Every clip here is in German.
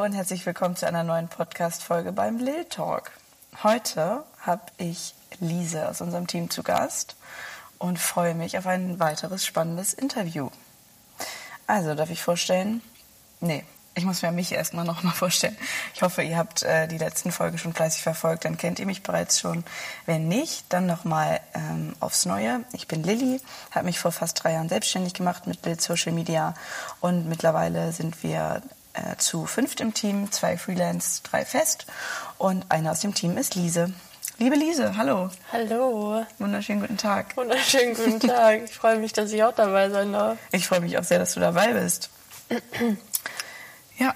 Und herzlich willkommen zu einer neuen Podcast-Folge beim Lil Talk. Heute habe ich Lise aus unserem Team zu Gast und freue mich auf ein weiteres spannendes Interview. Also, darf ich vorstellen? Nee, ich muss mir mich erstmal noch mal vorstellen. Ich hoffe, ihr habt äh, die letzten Folgen schon fleißig verfolgt, dann kennt ihr mich bereits schon. Wenn nicht, dann noch mal ähm, aufs Neue. Ich bin Lilly, habe mich vor fast drei Jahren selbstständig gemacht mit Bild Social Media und mittlerweile sind wir äh, zu fünft im Team, zwei Freelance, drei fest und eine aus dem Team ist Lise. Liebe Lise, hallo. Hallo. Wunderschönen guten Tag. Wunderschönen guten Tag. Ich freue mich, dass ich auch dabei sein darf. Ich freue mich auch sehr, dass du dabei bist. ja.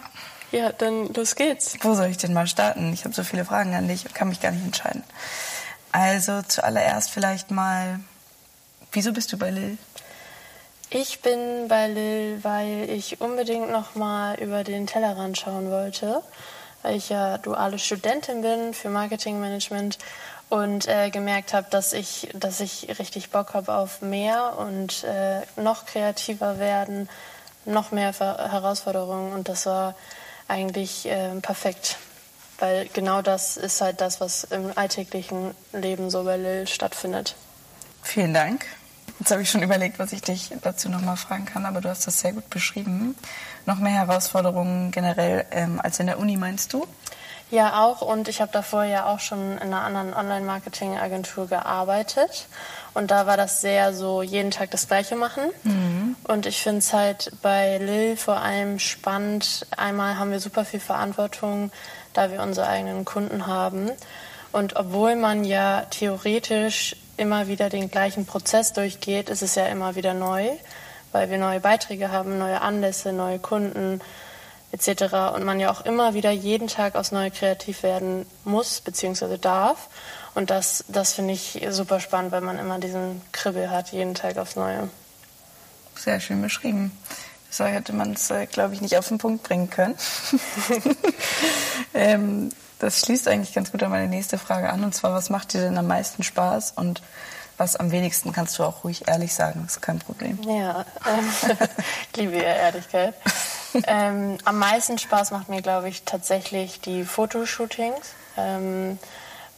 Ja, dann los geht's. Wo soll ich denn mal starten? Ich habe so viele Fragen an dich und kann mich gar nicht entscheiden. Also zuallererst vielleicht mal, wieso bist du bei Lil? Ich bin bei Lil, weil ich unbedingt noch mal über den Tellerrand schauen wollte, weil ich ja duale Studentin bin für Marketingmanagement und äh, gemerkt habe, dass ich, dass ich richtig Bock habe auf mehr und äh, noch kreativer werden, noch mehr Ver Herausforderungen und das war eigentlich äh, perfekt, weil genau das ist halt das, was im alltäglichen Leben so bei Lil stattfindet. Vielen Dank. Jetzt habe ich schon überlegt, was ich dich dazu nochmal fragen kann, aber du hast das sehr gut beschrieben. Noch mehr Herausforderungen generell ähm, als in der Uni, meinst du? Ja, auch. Und ich habe davor ja auch schon in einer anderen Online-Marketing-Agentur gearbeitet. Und da war das sehr so, jeden Tag das Gleiche machen. Mhm. Und ich finde es halt bei Lil vor allem spannend. Einmal haben wir super viel Verantwortung, da wir unsere eigenen Kunden haben. Und obwohl man ja theoretisch immer wieder den gleichen Prozess durchgeht, ist es ja immer wieder neu, weil wir neue Beiträge haben, neue Anlässe, neue Kunden etc. Und man ja auch immer wieder jeden Tag aufs Neue kreativ werden muss bzw. darf. Und das, das finde ich super spannend, weil man immer diesen Kribbel hat, jeden Tag aufs Neue. Sehr schön beschrieben. So hätte man es, äh, glaube ich, nicht auf den Punkt bringen können. ähm, das schließt eigentlich ganz gut an meine nächste Frage an. Und zwar, was macht dir denn am meisten Spaß und was am wenigsten kannst du auch ruhig ehrlich sagen, ist kein Problem. Ja, ähm, ich liebe ja Ehrlichkeit. ähm, am meisten Spaß macht mir, glaube ich, tatsächlich die Fotoshootings, ähm,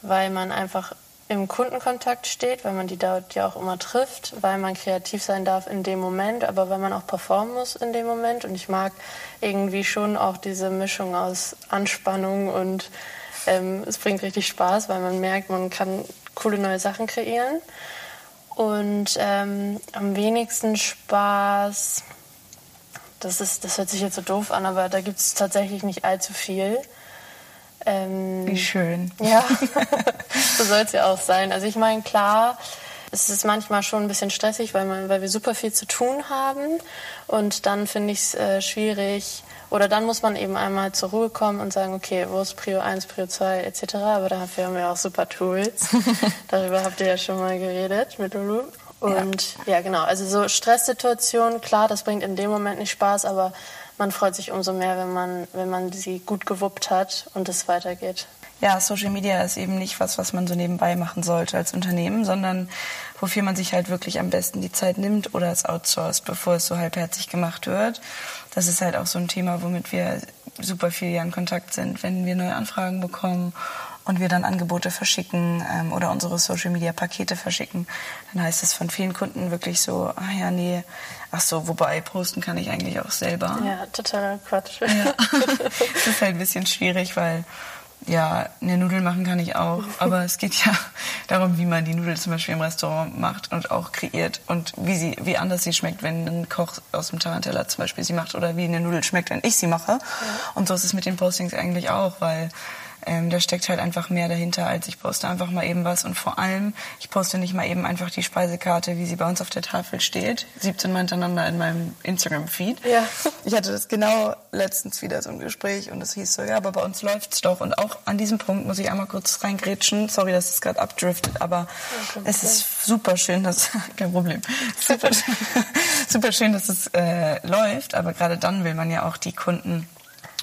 weil man einfach im Kundenkontakt steht, weil man die dort ja auch immer trifft, weil man kreativ sein darf in dem Moment, aber weil man auch performen muss in dem Moment. Und ich mag irgendwie schon auch diese Mischung aus Anspannung und ähm, es bringt richtig Spaß, weil man merkt, man kann coole neue Sachen kreieren. Und ähm, am wenigsten Spaß, das, ist, das hört sich jetzt so doof an, aber da gibt es tatsächlich nicht allzu viel. Ähm, Wie schön. Ja, so soll es ja auch sein. Also ich meine, klar, es ist manchmal schon ein bisschen stressig, weil, man, weil wir super viel zu tun haben. Und dann finde ich es äh, schwierig, oder dann muss man eben einmal zur Ruhe kommen und sagen, okay, wo ist Prio 1, Prio 2 etc. Aber dafür haben wir auch super Tools. Darüber habt ihr ja schon mal geredet mit Lulu. Und ja. ja, genau. Also so Stresssituationen, klar, das bringt in dem Moment nicht Spaß, aber man freut sich umso mehr, wenn man, wenn man sie gut gewuppt hat und es weitergeht. Ja, Social Media ist eben nicht was, was man so nebenbei machen sollte als Unternehmen, sondern wofür man sich halt wirklich am besten die Zeit nimmt oder es outsourced, bevor es so halbherzig gemacht wird. Das ist halt auch so ein Thema, womit wir super viel in Kontakt sind, wenn wir neue Anfragen bekommen und wir dann Angebote verschicken ähm, oder unsere Social Media Pakete verschicken, dann heißt es von vielen Kunden wirklich so, ah ja, nee, ach so, wobei posten kann ich eigentlich auch selber. Ja, totaler Quatsch. Ja. das ist halt ein bisschen schwierig, weil ja, eine Nudel machen kann ich auch, aber es geht ja darum, wie man die Nudel zum Beispiel im Restaurant macht und auch kreiert und wie sie, wie anders sie schmeckt, wenn ein Koch aus dem Taranteller zum Beispiel sie macht oder wie eine Nudel schmeckt, wenn ich sie mache. Ja. Und so ist es mit den Postings eigentlich auch, weil ähm, da steckt halt einfach mehr dahinter, als ich poste einfach mal eben was. Und vor allem, ich poste nicht mal eben einfach die Speisekarte, wie sie bei uns auf der Tafel steht, 17 Mal hintereinander in meinem Instagram-Feed. Ja. Ich hatte das genau letztens wieder so ein Gespräch und es hieß so, ja, aber bei uns läuft's doch. Und auch an diesem Punkt muss ich einmal kurz reingrätschen. Sorry, dass es gerade abdriftet, aber okay. es ist super schön, dass, kein Problem, super, super schön, dass es äh, läuft. Aber gerade dann will man ja auch die Kunden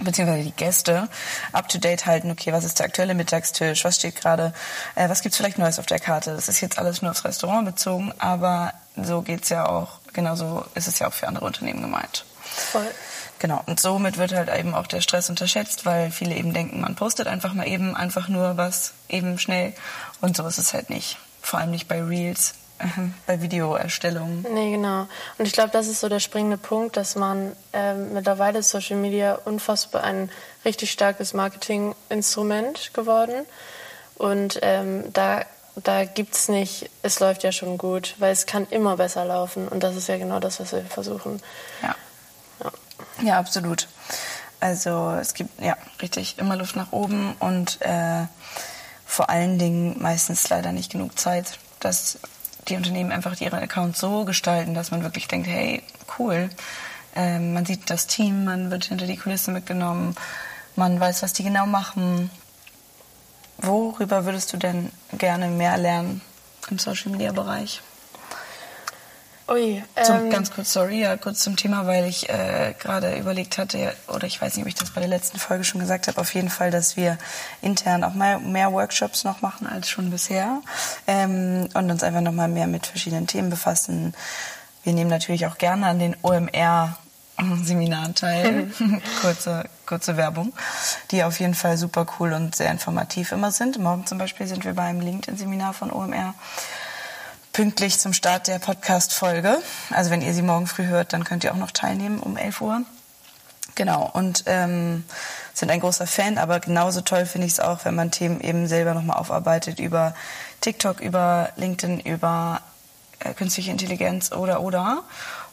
beziehungsweise die Gäste up to date halten. Okay, was ist der aktuelle Mittagstisch? Was steht gerade? Äh, was gibt's vielleicht Neues auf der Karte? Das ist jetzt alles nur aufs Restaurant bezogen, aber so geht's ja auch. Genauso ist es ja auch für andere Unternehmen gemeint. Voll. Genau, und somit wird halt eben auch der Stress unterschätzt, weil viele eben denken, man postet einfach mal eben einfach nur was eben schnell und so ist es halt nicht. Vor allem nicht bei Reels, bei Videoerstellungen. Nee, genau. Und ich glaube, das ist so der springende Punkt, dass man äh, mittlerweile ist Social Media unfassbar ein richtig starkes Marketinginstrument geworden. Und ähm, da, da gibt es nicht, es läuft ja schon gut, weil es kann immer besser laufen. Und das ist ja genau das, was wir versuchen. Ja. Ja, absolut. Also es gibt ja richtig immer Luft nach oben und äh, vor allen Dingen meistens leider nicht genug Zeit, dass die Unternehmen einfach ihre Accounts so gestalten, dass man wirklich denkt, hey, cool. Äh, man sieht das Team, man wird hinter die Kulisse mitgenommen, man weiß, was die genau machen. Worüber würdest du denn gerne mehr lernen im Social Ui, Zum, ähm, ganz kurz, sorry, ja, kurz zum Thema, weil ich äh, gerade überlegt hatte, oder ich weiß nicht, ob ich das bei der letzten Folge schon gesagt habe, auf jeden Fall, dass wir intern auch mal mehr Workshops noch machen als schon bisher ähm, und uns einfach noch mal mehr mit verschiedenen Themen befassen. Wir nehmen natürlich auch gerne an den OMR Seminaren teil. kurze, kurze Werbung, die auf jeden Fall super cool und sehr informativ immer sind. Morgen zum Beispiel sind wir beim LinkedIn-Seminar von OMR pünktlich zum Start der Podcast-Folge. Also wenn ihr sie morgen früh hört, dann könnt ihr auch noch teilnehmen um 11 Uhr. Genau, und ähm, sind ein großer Fan, aber genauso toll finde ich es auch, wenn man Themen eben selber nochmal aufarbeitet über TikTok, über LinkedIn, über äh, künstliche Intelligenz oder oder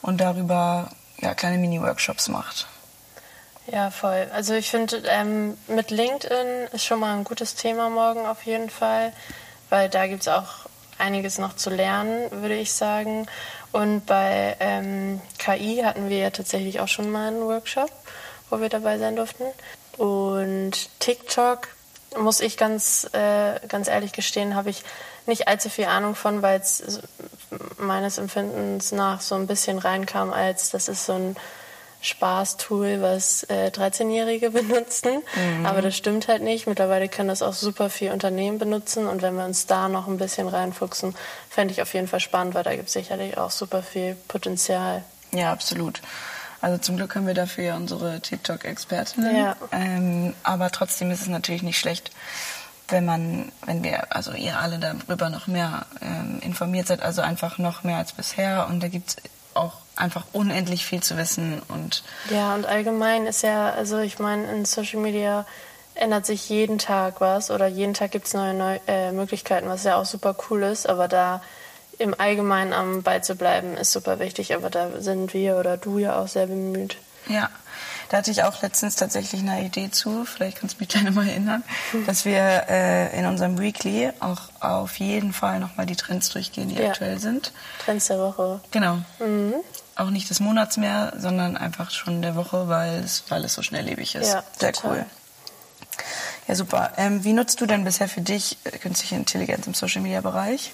und darüber ja, kleine Mini-Workshops macht. Ja, voll. Also ich finde, ähm, mit LinkedIn ist schon mal ein gutes Thema morgen auf jeden Fall, weil da gibt es auch einiges noch zu lernen, würde ich sagen. Und bei ähm, KI hatten wir ja tatsächlich auch schon mal einen Workshop, wo wir dabei sein durften. Und TikTok, muss ich ganz, äh, ganz ehrlich gestehen, habe ich nicht allzu viel Ahnung von, weil es meines Empfindens nach so ein bisschen reinkam, als das ist so ein Spaßtool, was äh, 13-Jährige benutzen. Mhm. Aber das stimmt halt nicht. Mittlerweile können das auch super viele Unternehmen benutzen. Und wenn wir uns da noch ein bisschen reinfuchsen, fände ich auf jeden Fall spannend, weil da gibt es sicherlich auch super viel Potenzial. Ja, absolut. Also zum Glück haben wir dafür ja unsere TikTok-Expertinnen. Ja. Ähm, aber trotzdem ist es natürlich nicht schlecht, wenn man, wenn wir, also ihr alle darüber noch mehr ähm, informiert seid, also einfach noch mehr als bisher. Und da gibt es auch einfach unendlich viel zu wissen und ja und allgemein ist ja also ich meine in Social Media ändert sich jeden Tag was oder jeden Tag gibt es neue, neue äh, Möglichkeiten was ja auch super cool ist aber da im Allgemeinen am Ball zu bleiben ist super wichtig aber da sind wir oder du ja auch sehr bemüht. Ja da hatte ich auch letztens tatsächlich eine Idee zu, vielleicht kannst du mich gleich mal erinnern, mhm. dass wir äh, in unserem Weekly auch auf jeden Fall nochmal die Trends durchgehen, die ja. aktuell sind. Trends der Woche. Genau. Mhm. Auch nicht des Monats mehr, sondern einfach schon der Woche, weil es, weil es so schnelllebig ist. Ja, Sehr total. cool. Ja, super. Ähm, wie nutzt du denn bisher für dich äh, künstliche Intelligenz im Social-Media-Bereich?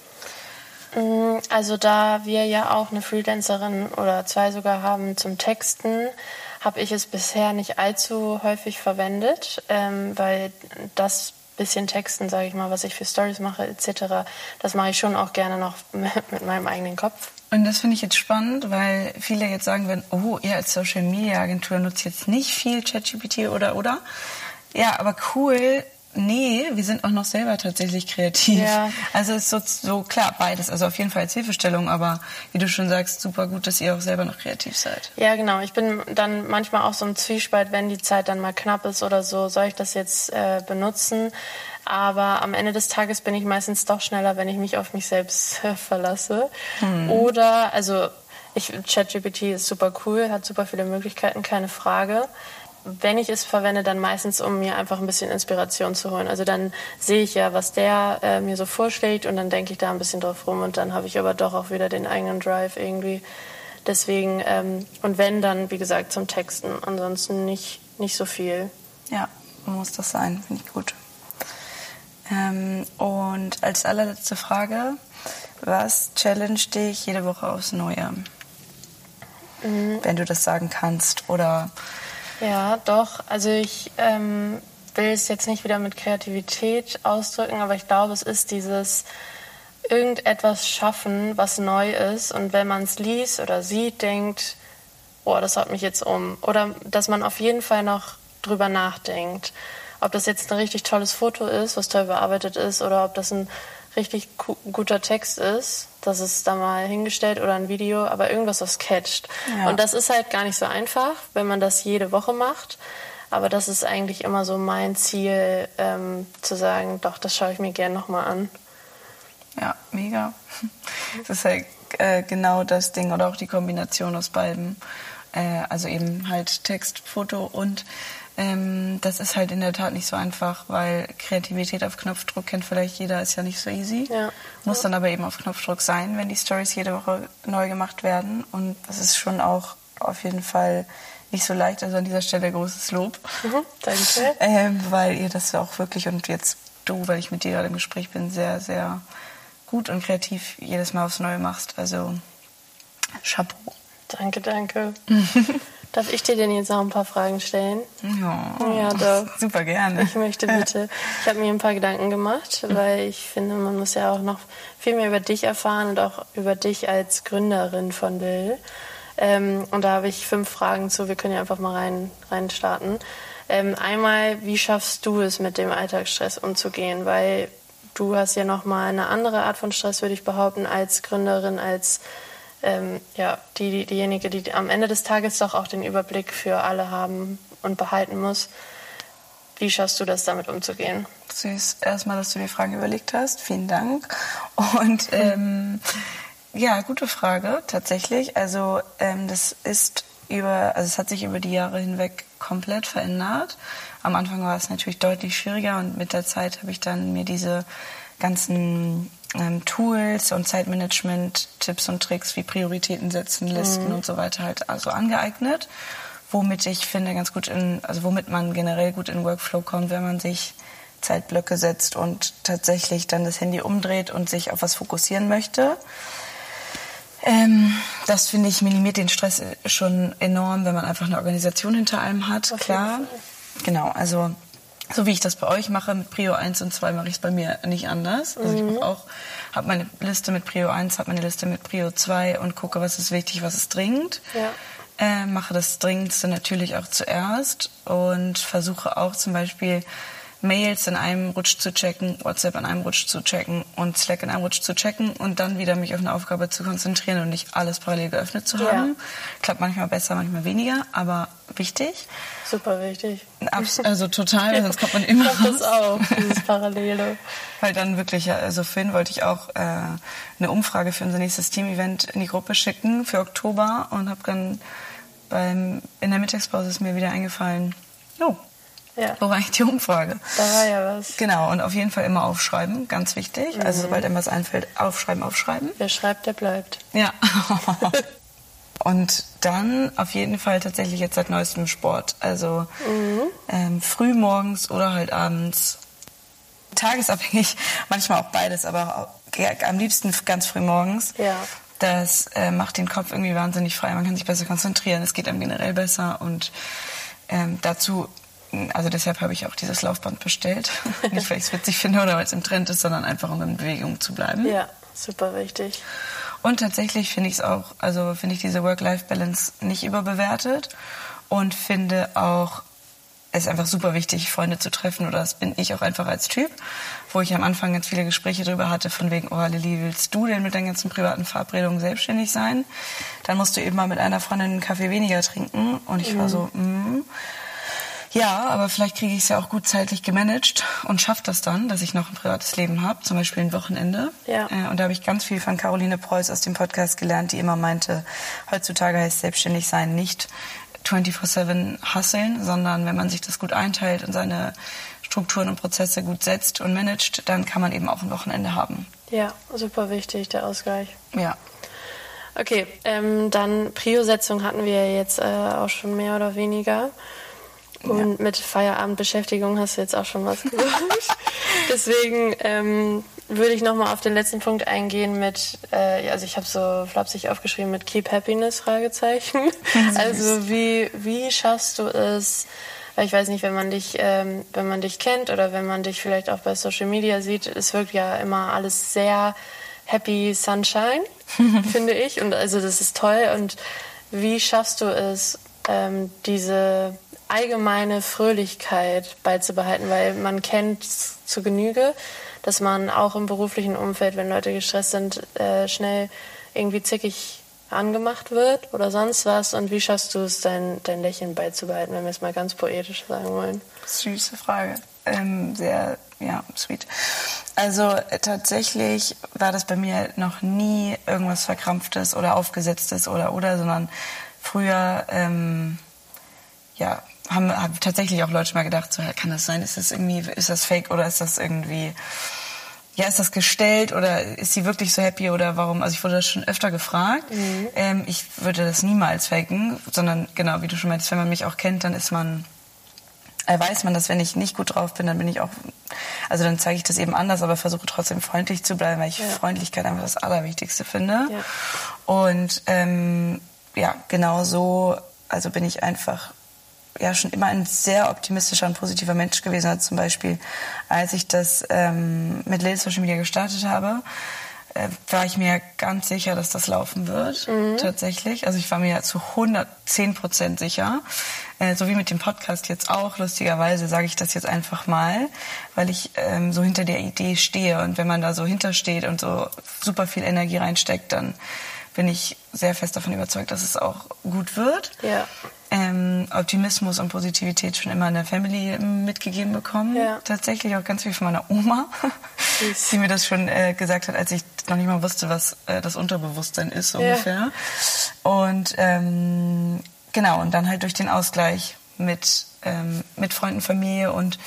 Mm, also da wir ja auch eine Freelancerin oder zwei sogar haben zum Texten, habe ich es bisher nicht allzu häufig verwendet, ähm, weil das bisschen Texten, sage ich mal, was ich für Stories mache etc., das mache ich schon auch gerne noch mit, meinem eigenen Kopf. Und das finde ich jetzt spannend, weil viele jetzt sagen werden, oh, ihr als Social Media Agentur nutzt jetzt nicht viel ChatGPT oder oder. Ja, aber cool, Nee, wir sind auch noch selber tatsächlich kreativ. Ja. Also es ist so, so klar beides. Also auf jeden Fall als Hilfestellung, aber wie du schon sagst, super gut, dass ihr auch selber noch kreativ seid. Ja, genau. Ich bin dann manchmal auch so im Zwiespalt, wenn die Zeit dann mal knapp ist oder so, soll ich das jetzt äh, benutzen? Aber am Ende des Tages bin ich meistens doch schneller, wenn ich mich auf mich selbst äh, verlasse. Hm. Oder, also ich, ChatGPT ist super cool, hat super viele Möglichkeiten, keine Frage wenn ich es verwende, dann meistens, um mir einfach ein bisschen Inspiration zu holen. Also dann sehe ich ja, was der äh, mir so vorschlägt und dann denke ich da ein bisschen drauf rum und dann habe ich aber doch auch wieder den eigenen Drive irgendwie. Deswegen, ähm, und wenn, dann, wie gesagt, zum Texten. Ansonsten nicht, nicht so viel. Ja, muss das sein, finde ich gut. Ähm, und als allerletzte Frage, was challenge dich jede Woche aufs Neue? Mhm. Wenn du das sagen kannst oder ja, doch. Also ich ähm, will es jetzt nicht wieder mit Kreativität ausdrücken, aber ich glaube, es ist dieses irgendetwas schaffen, was neu ist. Und wenn man es liest oder sieht, denkt, boah, das haut mich jetzt um. Oder dass man auf jeden Fall noch drüber nachdenkt. Ob das jetzt ein richtig tolles Foto ist, was toll bearbeitet ist, oder ob das ein richtig guter Text ist, das ist da mal hingestellt oder ein Video, aber irgendwas, was catcht. Ja. Und das ist halt gar nicht so einfach, wenn man das jede Woche macht. Aber das ist eigentlich immer so mein Ziel, ähm, zu sagen, doch, das schaue ich mir gerne nochmal an. Ja, mega. Das ist halt äh, genau das Ding oder auch die Kombination aus beiden. Äh, also eben halt Text, Foto und ähm, das ist halt in der Tat nicht so einfach, weil Kreativität auf Knopfdruck kennt vielleicht jeder, ist ja nicht so easy. Ja. Muss dann aber eben auf Knopfdruck sein, wenn die Stories jede Woche neu gemacht werden. Und das ist schon auch auf jeden Fall nicht so leicht. Also an dieser Stelle großes Lob. Mhm, danke. Ähm, weil ihr das auch wirklich und jetzt du, weil ich mit dir gerade im Gespräch bin, sehr, sehr gut und kreativ jedes Mal aufs Neue machst. Also Chapeau. Danke, danke. Darf ich dir denn jetzt noch ein paar Fragen stellen? Ja, ja doch. super gerne. Ich möchte bitte. Ich habe mir ein paar Gedanken gemacht, weil ich finde, man muss ja auch noch viel mehr über dich erfahren und auch über dich als Gründerin von Will. Ähm, und da habe ich fünf Fragen zu. Wir können ja einfach mal rein, rein starten. Ähm, einmal, wie schaffst du es, mit dem Alltagsstress umzugehen? Weil du hast ja noch mal eine andere Art von Stress, würde ich behaupten, als Gründerin, als ähm, ja, die, die, diejenige, die am Ende des Tages doch auch den Überblick für alle haben und behalten muss. Wie schaffst du das, damit umzugehen? Süß. Erstmal, dass du die Frage überlegt hast. Vielen Dank. Und ähm, ja, gute Frage, tatsächlich. Also ähm, das ist über, also es hat sich über die Jahre hinweg komplett verändert. Am Anfang war es natürlich deutlich schwieriger und mit der Zeit habe ich dann mir diese ganzen ähm, Tools und Zeitmanagement, Tipps und Tricks wie Prioritäten setzen, Listen mhm. und so weiter halt also angeeignet, womit ich finde ganz gut in, also womit man generell gut in Workflow kommt, wenn man sich Zeitblöcke setzt und tatsächlich dann das Handy umdreht und sich auf was fokussieren möchte. Ähm, das finde ich minimiert den Stress schon enorm, wenn man einfach eine Organisation hinter einem hat. Klar. Genau, also so wie ich das bei euch mache, mit Prio 1 und 2 mache ich es bei mir nicht anders. Also mhm. ich auch habe meine Liste mit Prio 1, habe meine Liste mit Prio 2 und gucke, was ist wichtig, was ist dringend. Ja. Äh, mache das Dringendste natürlich auch zuerst und versuche auch zum Beispiel Mails in einem Rutsch zu checken, WhatsApp in einem Rutsch zu checken und Slack in einem Rutsch zu checken und dann wieder mich auf eine Aufgabe zu konzentrieren und nicht alles parallel geöffnet zu haben. Ja. Klappt manchmal besser, manchmal weniger, aber wichtig. Super wichtig. Also total, ja. sonst kommt man immer ich raus. das auch, dieses Parallele. Weil dann wirklich, also Finn wollte ich auch äh, eine Umfrage für unser nächstes Team-Event in die Gruppe schicken für Oktober und habe dann beim, in der Mittagspause ist mir wieder eingefallen, oh, ja. Wo war eigentlich die Umfrage? Da war ja was. Genau, und auf jeden Fall immer aufschreiben, ganz wichtig. Mhm. Also sobald einem was einfällt, aufschreiben, aufschreiben. Wer schreibt, der bleibt. Ja. und dann auf jeden Fall tatsächlich jetzt seit neuestem Sport. Also mhm. ähm, früh morgens oder halt abends. Tagesabhängig, manchmal auch beides, aber am liebsten ganz früh morgens. Ja. Das äh, macht den Kopf irgendwie wahnsinnig frei. Man kann sich besser konzentrieren. Es geht einem generell besser und ähm, dazu also deshalb habe ich auch dieses Laufband bestellt. Nicht, weil ich es witzig finde oder weil es im Trend ist, sondern einfach, um in Bewegung zu bleiben. Ja, super wichtig. Und tatsächlich finde ich es auch, also finde ich diese Work-Life-Balance nicht überbewertet und finde auch, es ist einfach super wichtig, Freunde zu treffen oder das bin ich auch einfach als Typ, wo ich am Anfang ganz viele Gespräche darüber hatte, von wegen, oh Lilly, willst du denn mit deinen ganzen privaten Verabredungen selbstständig sein? Dann musst du eben mal mit einer Freundin einen Kaffee weniger trinken und ich mhm. war so, mm. Ja, aber vielleicht kriege ich es ja auch gut zeitlich gemanagt und schaffe das dann, dass ich noch ein privates Leben habe, zum Beispiel ein Wochenende. Ja. Äh, und da habe ich ganz viel von Caroline Preuß aus dem Podcast gelernt, die immer meinte, heutzutage heißt selbstständig sein nicht 24-7 hasseln, sondern wenn man sich das gut einteilt und seine Strukturen und Prozesse gut setzt und managt, dann kann man eben auch ein Wochenende haben. Ja, super wichtig, der Ausgleich. Ja. Okay, ähm, dann Prio-Setzung hatten wir jetzt äh, auch schon mehr oder weniger. Und ja. mit Feierabendbeschäftigung hast du jetzt auch schon was gesagt. Deswegen ähm, würde ich nochmal auf den letzten Punkt eingehen mit, äh, also ich habe so flapsig aufgeschrieben mit Keep Happiness, Fragezeichen. also wie, wie schaffst du es, weil ich weiß nicht, wenn man dich, ähm, wenn man dich kennt oder wenn man dich vielleicht auch bei Social Media sieht, es wirkt ja immer alles sehr happy sunshine, finde ich. Und also das ist toll und wie schaffst du es, ähm, diese allgemeine Fröhlichkeit beizubehalten? Weil man kennt zu Genüge, dass man auch im beruflichen Umfeld, wenn Leute gestresst sind, äh, schnell irgendwie zickig angemacht wird oder sonst was? Und wie schaffst du es, dein, dein Lächeln beizubehalten, wenn wir es mal ganz poetisch sagen wollen? Süße Frage. Ähm, sehr, ja, sweet. Also äh, tatsächlich war das bei mir noch nie irgendwas Verkrampftes oder Aufgesetztes oder oder, sondern früher, ähm, ja, haben, haben tatsächlich auch Leute mal gedacht, so, kann das sein? Ist das irgendwie, ist das fake oder ist das irgendwie ja, ist das gestellt oder ist sie wirklich so happy oder warum? Also ich wurde das schon öfter gefragt. Mhm. Ähm, ich würde das niemals faken, sondern genau, wie du schon meinst, wenn man mich auch kennt, dann ist man, äh, weiß man, dass wenn ich nicht gut drauf bin, dann bin ich auch, also dann zeige ich das eben anders, aber versuche trotzdem freundlich zu bleiben, weil ich ja. Freundlichkeit einfach das Allerwichtigste finde. Ja. Und ähm, ja, genau so, also bin ich einfach ja schon immer ein sehr optimistischer und positiver Mensch gewesen. Also zum Beispiel, als ich das ähm, mit Lil Social Media gestartet habe, äh, war ich mir ganz sicher, dass das laufen wird, mhm. tatsächlich. Also ich war mir zu 110 Prozent sicher. Äh, so wie mit dem Podcast jetzt auch. Lustigerweise sage ich das jetzt einfach mal, weil ich ähm, so hinter der Idee stehe. Und wenn man da so hintersteht und so super viel Energie reinsteckt, dann bin ich sehr fest davon überzeugt, dass es auch gut wird. Ja. Ähm, Optimismus und Positivität schon immer in der Family mitgegeben bekommen. Ja. Tatsächlich auch ganz viel von meiner Oma, die mir das schon äh, gesagt hat, als ich noch nicht mal wusste, was äh, das Unterbewusstsein ist so ja. ungefähr. Und ähm, genau, und dann halt durch den Ausgleich mit, ähm, mit Freunden, Familie und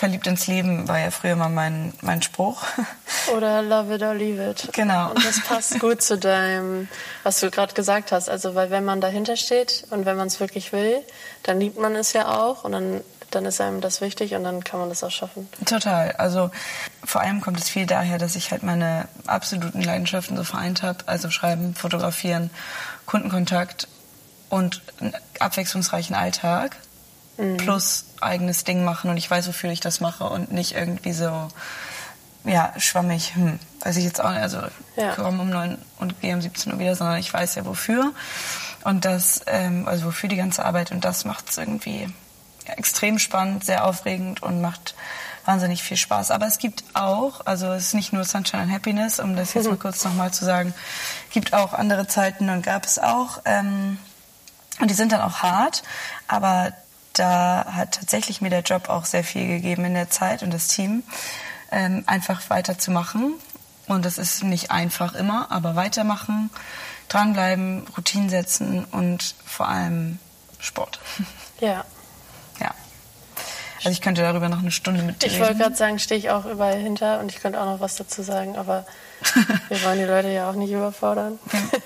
Verliebt ins Leben war ja früher mal mein, mein Spruch. Oder love it or leave it. Genau. Und das passt gut zu deinem, was du gerade gesagt hast. Also, weil wenn man dahinter steht und wenn man es wirklich will, dann liebt man es ja auch und dann, dann ist einem das wichtig und dann kann man das auch schaffen. Total. Also, vor allem kommt es viel daher, dass ich halt meine absoluten Leidenschaften so vereint habe. Also, Schreiben, Fotografieren, Kundenkontakt und einen abwechslungsreichen Alltag mhm. plus eigenes Ding machen und ich weiß, wofür ich das mache und nicht irgendwie so, ja, schwammig, hm, weiß ich jetzt auch nicht, also ja. komme um neun und gehe um 17 Uhr wieder, sondern ich weiß ja wofür und das, ähm, also wofür die ganze Arbeit und das macht es irgendwie ja, extrem spannend, sehr aufregend und macht wahnsinnig viel Spaß. Aber es gibt auch, also es ist nicht nur Sunshine and Happiness, um das jetzt mhm. mal kurz nochmal zu sagen, gibt auch andere Zeiten und gab es auch. Ähm, und die sind dann auch hart, aber da hat tatsächlich mir der Job auch sehr viel gegeben in der Zeit und das Team, ähm, einfach weiterzumachen. Und das ist nicht einfach immer, aber weitermachen, dranbleiben, Routinen setzen und vor allem Sport. Ja. Ja. Also ich könnte darüber noch eine Stunde mit dir Ich wollte gerade sagen, stehe ich auch überall hinter und ich könnte auch noch was dazu sagen, aber wir wollen die Leute ja auch nicht überfordern.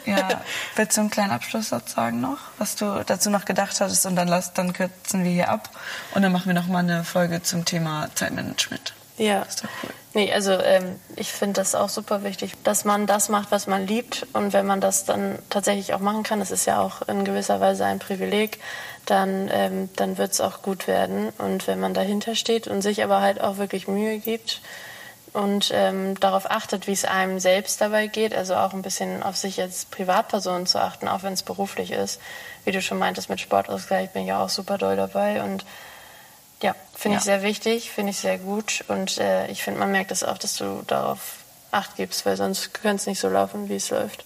Ja, willst du einen kleinen Abschlusssatz sagen noch, was du dazu noch gedacht hattest und dann, lass, dann kürzen wir hier ab und dann machen wir noch mal eine Folge zum Thema Zeitmanagement. Ja. ist doch cool. Nee, also ähm, ich finde das auch super wichtig, dass man das macht, was man liebt. Und wenn man das dann tatsächlich auch machen kann, das ist ja auch in gewisser Weise ein Privileg, dann, ähm, dann wird es auch gut werden. Und wenn man dahinter steht und sich aber halt auch wirklich Mühe gibt und ähm, darauf achtet, wie es einem selbst dabei geht, also auch ein bisschen auf sich als Privatperson zu achten, auch wenn es beruflich ist. Wie du schon meintest, mit Sportausgleich bin ich ja auch super doll dabei und ja, finde ja. ich sehr wichtig, finde ich sehr gut und äh, ich finde, man merkt es das auch, dass du darauf Acht gibst, weil sonst könnte es nicht so laufen, wie es läuft.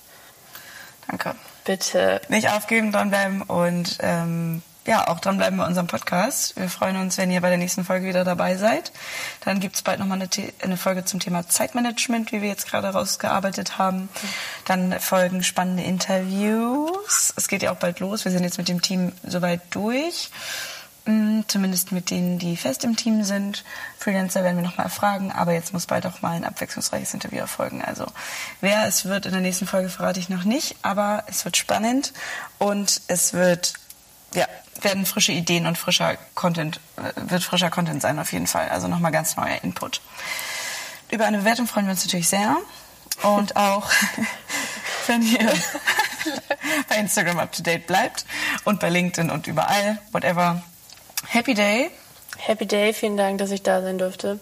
Danke. Bitte. Nicht aufgeben, dranbleiben und ähm, ja, auch dranbleiben bei unserem Podcast. Wir freuen uns, wenn ihr bei der nächsten Folge wieder dabei seid. Dann gibt es bald nochmal eine, eine Folge zum Thema Zeitmanagement, wie wir jetzt gerade rausgearbeitet haben. Dann folgen spannende Interviews. Es geht ja auch bald los. Wir sind jetzt mit dem Team soweit durch. Mm, zumindest mit denen, die fest im Team sind. Freelancer werden wir nochmal erfragen, aber jetzt muss bald auch mal ein abwechslungsreiches Interview erfolgen. Also wer es wird in der nächsten Folge verrate ich noch nicht, aber es wird spannend und es wird ja, werden frische Ideen und frischer Content, äh, wird frischer Content sein auf jeden Fall. Also nochmal ganz neuer Input. Über eine Bewertung freuen wir uns natürlich sehr. Und auch, wenn ihr bei Instagram up to date bleibt und bei LinkedIn und überall, whatever. Happy Day. Happy Day, vielen Dank, dass ich da sein durfte.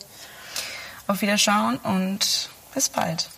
Auf Wiederschauen und bis bald.